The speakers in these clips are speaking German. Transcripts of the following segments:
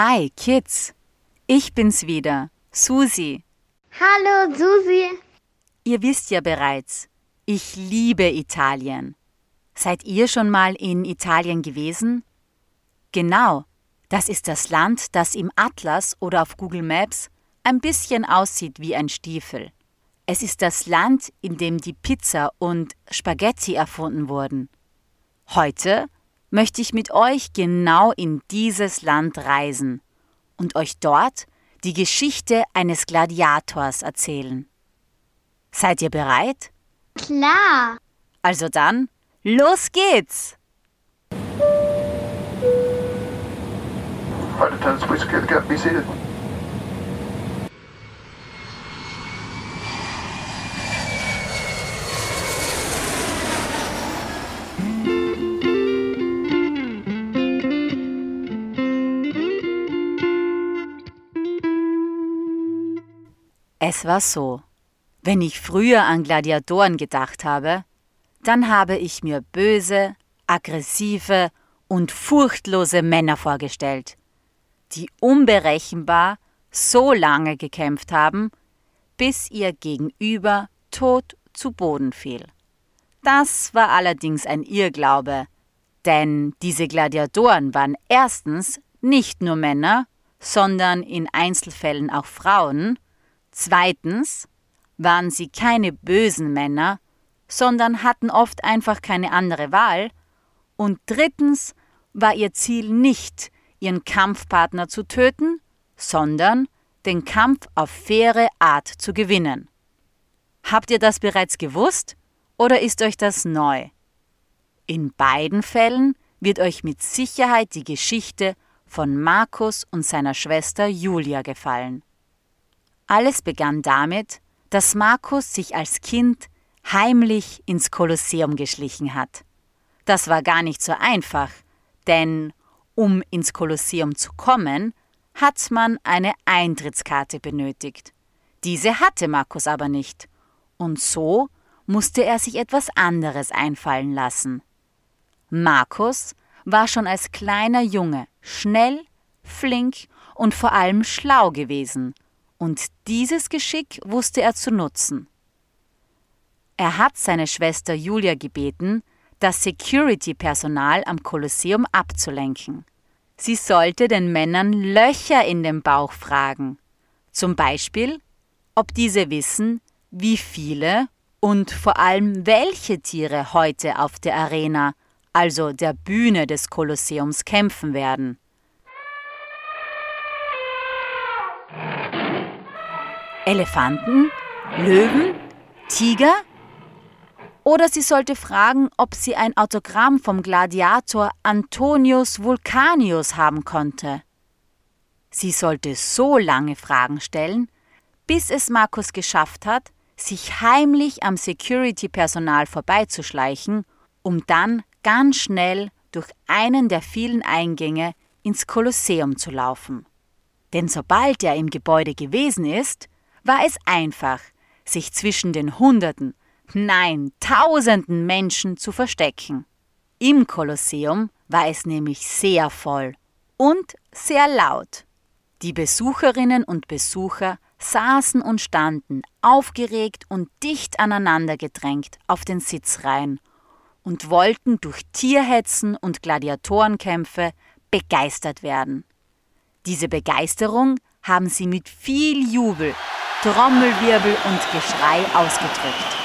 Hi, Kids. Ich bin's wieder, Susi. Hallo, Susi. Ihr wisst ja bereits, ich liebe Italien. Seid ihr schon mal in Italien gewesen? Genau, das ist das Land, das im Atlas oder auf Google Maps ein bisschen aussieht wie ein Stiefel. Es ist das Land, in dem die Pizza und Spaghetti erfunden wurden. Heute möchte ich mit euch genau in dieses Land reisen und euch dort die Geschichte eines Gladiators erzählen. Seid ihr bereit? Klar. Also dann, los geht's! Gap. Be seated. Es war so. Wenn ich früher an Gladiatoren gedacht habe, dann habe ich mir böse, aggressive und furchtlose Männer vorgestellt, die unberechenbar so lange gekämpft haben, bis ihr Gegenüber tot zu Boden fiel. Das war allerdings ein Irrglaube, denn diese Gladiatoren waren erstens nicht nur Männer, sondern in Einzelfällen auch Frauen, zweitens waren sie keine bösen Männer, sondern hatten oft einfach keine andere Wahl, und drittens war ihr Ziel nicht, ihren Kampfpartner zu töten, sondern den Kampf auf faire Art zu gewinnen. Habt ihr das bereits gewusst oder ist euch das neu? In beiden Fällen wird euch mit Sicherheit die Geschichte von Markus und seiner Schwester Julia gefallen. Alles begann damit, dass Markus sich als Kind heimlich ins Kolosseum geschlichen hat. Das war gar nicht so einfach, denn um ins Kolosseum zu kommen, hat man eine Eintrittskarte benötigt. Diese hatte Markus aber nicht, und so musste er sich etwas anderes einfallen lassen. Markus war schon als kleiner Junge schnell, flink und vor allem schlau gewesen, und dieses Geschick wusste er zu nutzen. Er hat seine Schwester Julia gebeten, das Security-Personal am Kolosseum abzulenken. Sie sollte den Männern Löcher in den Bauch fragen. Zum Beispiel, ob diese wissen, wie viele und vor allem welche Tiere heute auf der Arena, also der Bühne des Kolosseums, kämpfen werden. Elefanten? Löwen? Tiger? Oder sie sollte fragen, ob sie ein Autogramm vom Gladiator Antonius Vulcanius haben konnte. Sie sollte so lange Fragen stellen, bis es Markus geschafft hat, sich heimlich am Security-Personal vorbeizuschleichen, um dann ganz schnell durch einen der vielen Eingänge ins Kolosseum zu laufen. Denn sobald er im Gebäude gewesen ist, war es einfach, sich zwischen den Hunderten, nein, Tausenden Menschen zu verstecken. Im Kolosseum war es nämlich sehr voll und sehr laut. Die Besucherinnen und Besucher saßen und standen, aufgeregt und dicht aneinander gedrängt auf den Sitzreihen und wollten durch Tierhetzen und Gladiatorenkämpfe begeistert werden. Diese Begeisterung haben sie mit viel Jubel, Trommelwirbel und Geschrei ausgedrückt.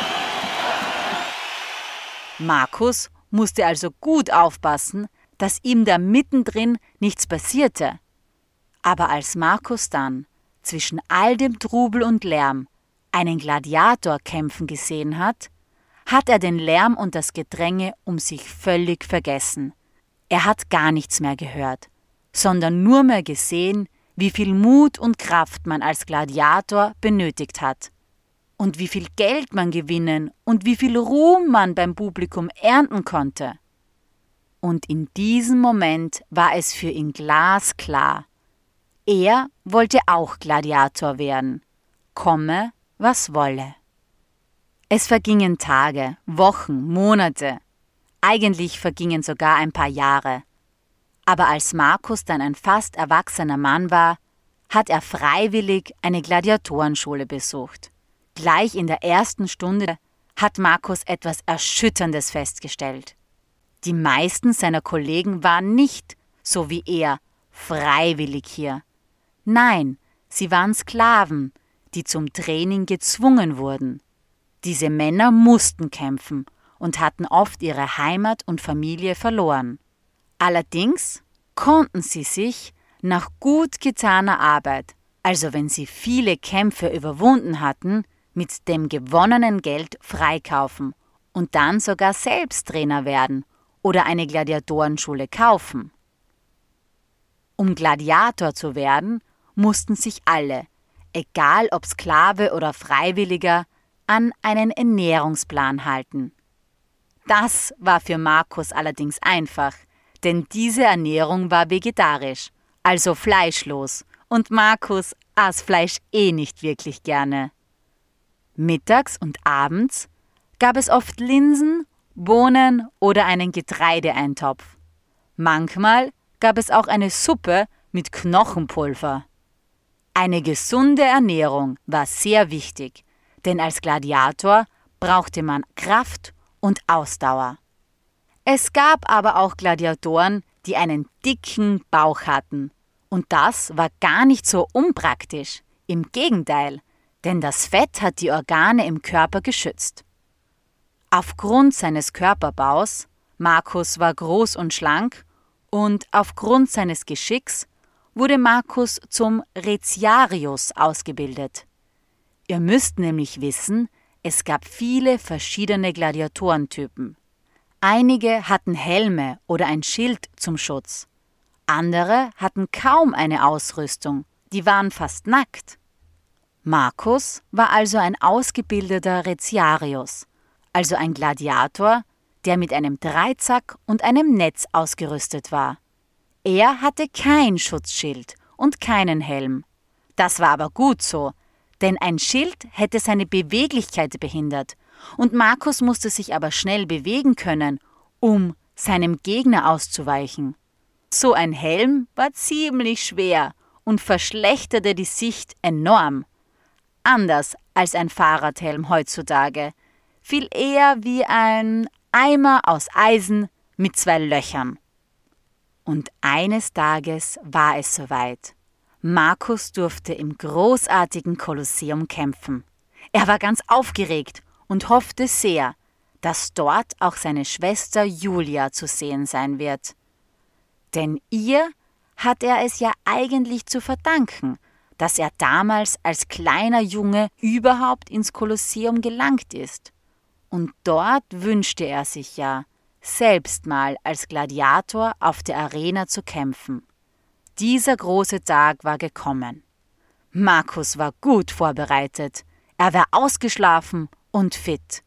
Markus musste also gut aufpassen, dass ihm da mittendrin nichts passierte. Aber als Markus dann zwischen all dem Trubel und Lärm einen Gladiator kämpfen gesehen hat, hat er den Lärm und das Gedränge um sich völlig vergessen. Er hat gar nichts mehr gehört, sondern nur mehr gesehen, wie viel Mut und Kraft man als Gladiator benötigt hat und wie viel Geld man gewinnen und wie viel Ruhm man beim Publikum ernten konnte. Und in diesem Moment war es für ihn glasklar. Er wollte auch Gladiator werden, komme, was wolle. Es vergingen Tage, Wochen, Monate, eigentlich vergingen sogar ein paar Jahre. Aber als Markus dann ein fast erwachsener Mann war, hat er freiwillig eine Gladiatorenschule besucht. Gleich in der ersten Stunde hat Markus etwas Erschütterndes festgestellt. Die meisten seiner Kollegen waren nicht, so wie er, freiwillig hier. Nein, sie waren Sklaven, die zum Training gezwungen wurden. Diese Männer mussten kämpfen und hatten oft ihre Heimat und Familie verloren. Allerdings konnten sie sich nach gut getaner Arbeit, also wenn sie viele Kämpfe überwunden hatten, mit dem gewonnenen Geld freikaufen und dann sogar selbst Trainer werden oder eine Gladiatorenschule kaufen. Um Gladiator zu werden, mussten sich alle, egal ob Sklave oder Freiwilliger, an einen Ernährungsplan halten. Das war für Markus allerdings einfach, denn diese Ernährung war vegetarisch, also fleischlos, und Markus aß Fleisch eh nicht wirklich gerne. Mittags und abends gab es oft Linsen, Bohnen oder einen Getreideeintopf. Manchmal gab es auch eine Suppe mit Knochenpulver. Eine gesunde Ernährung war sehr wichtig, denn als Gladiator brauchte man Kraft und Ausdauer. Es gab aber auch Gladiatoren, die einen dicken Bauch hatten. Und das war gar nicht so unpraktisch. Im Gegenteil, denn das Fett hat die Organe im Körper geschützt. Aufgrund seines Körperbaus, Markus war groß und schlank, und aufgrund seines Geschicks wurde Markus zum Retiarius ausgebildet. Ihr müsst nämlich wissen, es gab viele verschiedene Gladiatorentypen. Einige hatten Helme oder ein Schild zum Schutz. Andere hatten kaum eine Ausrüstung, die waren fast nackt. Markus war also ein ausgebildeter Retiarius, also ein Gladiator, der mit einem Dreizack und einem Netz ausgerüstet war. Er hatte kein Schutzschild und keinen Helm. Das war aber gut so, denn ein Schild hätte seine Beweglichkeit behindert, und Markus musste sich aber schnell bewegen können, um seinem Gegner auszuweichen. So ein Helm war ziemlich schwer und verschlechterte die Sicht enorm anders als ein Fahrradhelm heutzutage, viel eher wie ein Eimer aus Eisen mit zwei Löchern. Und eines Tages war es soweit. Markus durfte im großartigen Kolosseum kämpfen. Er war ganz aufgeregt und hoffte sehr, dass dort auch seine Schwester Julia zu sehen sein wird. Denn ihr hat er es ja eigentlich zu verdanken, dass er damals als kleiner Junge überhaupt ins Kolosseum gelangt ist. Und dort wünschte er sich ja, selbst mal als Gladiator auf der Arena zu kämpfen. Dieser große Tag war gekommen. Markus war gut vorbereitet, er war ausgeschlafen und fit.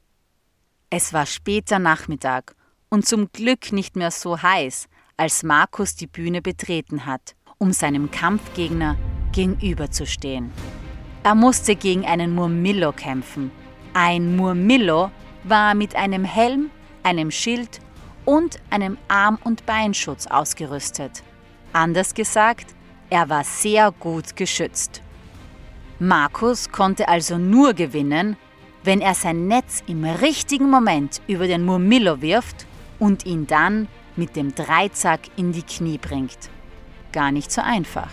Es war später Nachmittag und zum Glück nicht mehr so heiß, als Markus die Bühne betreten hat, um seinem Kampfgegner gegenüberzustehen. Er musste gegen einen Murmillo kämpfen. Ein Murmillo war mit einem Helm, einem Schild und einem Arm- und Beinschutz ausgerüstet. Anders gesagt, er war sehr gut geschützt. Markus konnte also nur gewinnen, wenn er sein Netz im richtigen Moment über den Murmillo wirft und ihn dann mit dem Dreizack in die Knie bringt. Gar nicht so einfach.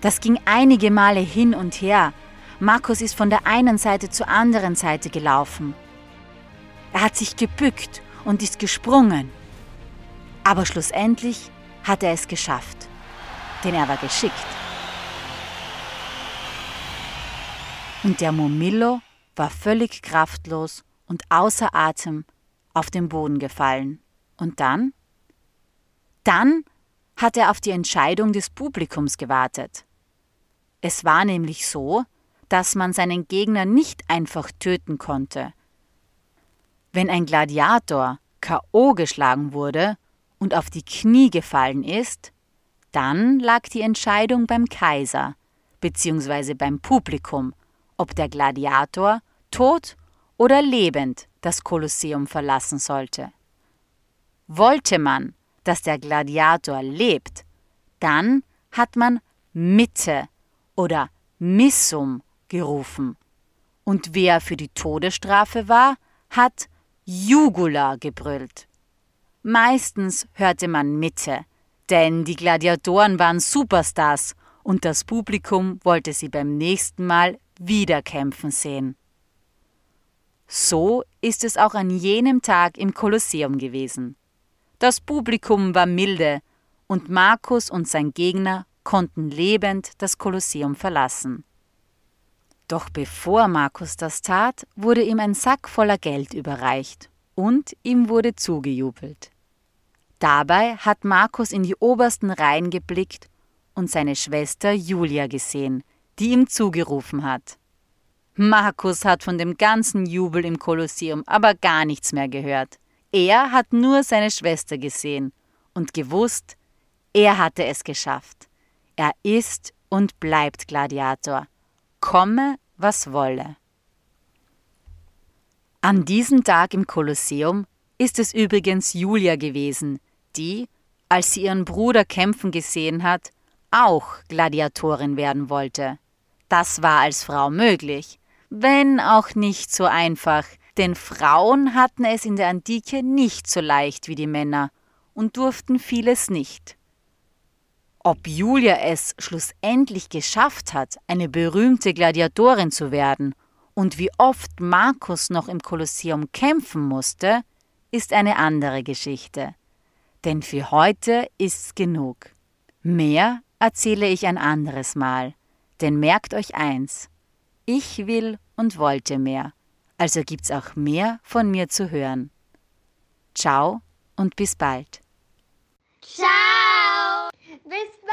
Das ging einige Male hin und her. Markus ist von der einen Seite zur anderen Seite gelaufen. Er hat sich gebückt und ist gesprungen. Aber schlussendlich hat er es geschafft, denn er war geschickt. Und der Momillo war völlig kraftlos und außer Atem auf den Boden gefallen. Und dann? Dann hat er auf die Entscheidung des Publikums gewartet. Es war nämlich so, dass man seinen Gegner nicht einfach töten konnte. Wenn ein Gladiator KO geschlagen wurde und auf die Knie gefallen ist, dann lag die Entscheidung beim Kaiser bzw. beim Publikum, ob der Gladiator tot oder lebend das Kolosseum verlassen sollte. Wollte man, dass der Gladiator lebt, dann hat man Mitte oder Missum gerufen. Und wer für die Todesstrafe war, hat Jugula gebrüllt. Meistens hörte man Mitte, denn die Gladiatoren waren Superstars und das Publikum wollte sie beim nächsten Mal wieder kämpfen sehen. So ist es auch an jenem Tag im Kolosseum gewesen. Das Publikum war milde und Markus und sein Gegner konnten lebend das Kolosseum verlassen. Doch bevor Markus das tat, wurde ihm ein Sack voller Geld überreicht und ihm wurde zugejubelt. Dabei hat Markus in die obersten Reihen geblickt und seine Schwester Julia gesehen, die ihm zugerufen hat. Markus hat von dem ganzen Jubel im Kolosseum aber gar nichts mehr gehört. Er hat nur seine Schwester gesehen und gewusst, er hatte es geschafft. Er ist und bleibt Gladiator, komme, was wolle. An diesem Tag im Kolosseum ist es übrigens Julia gewesen, die, als sie ihren Bruder kämpfen gesehen hat, auch Gladiatorin werden wollte. Das war als Frau möglich, wenn auch nicht so einfach, denn Frauen hatten es in der Antike nicht so leicht wie die Männer und durften vieles nicht. Ob Julia es schlussendlich geschafft hat, eine berühmte Gladiatorin zu werden und wie oft Markus noch im Kolosseum kämpfen musste, ist eine andere Geschichte. Denn für heute ist's genug. Mehr erzähle ich ein anderes Mal. Denn merkt euch eins, ich will und wollte mehr, also gibt's auch mehr von mir zu hören. Ciao und bis bald. Ciao! Bis bald!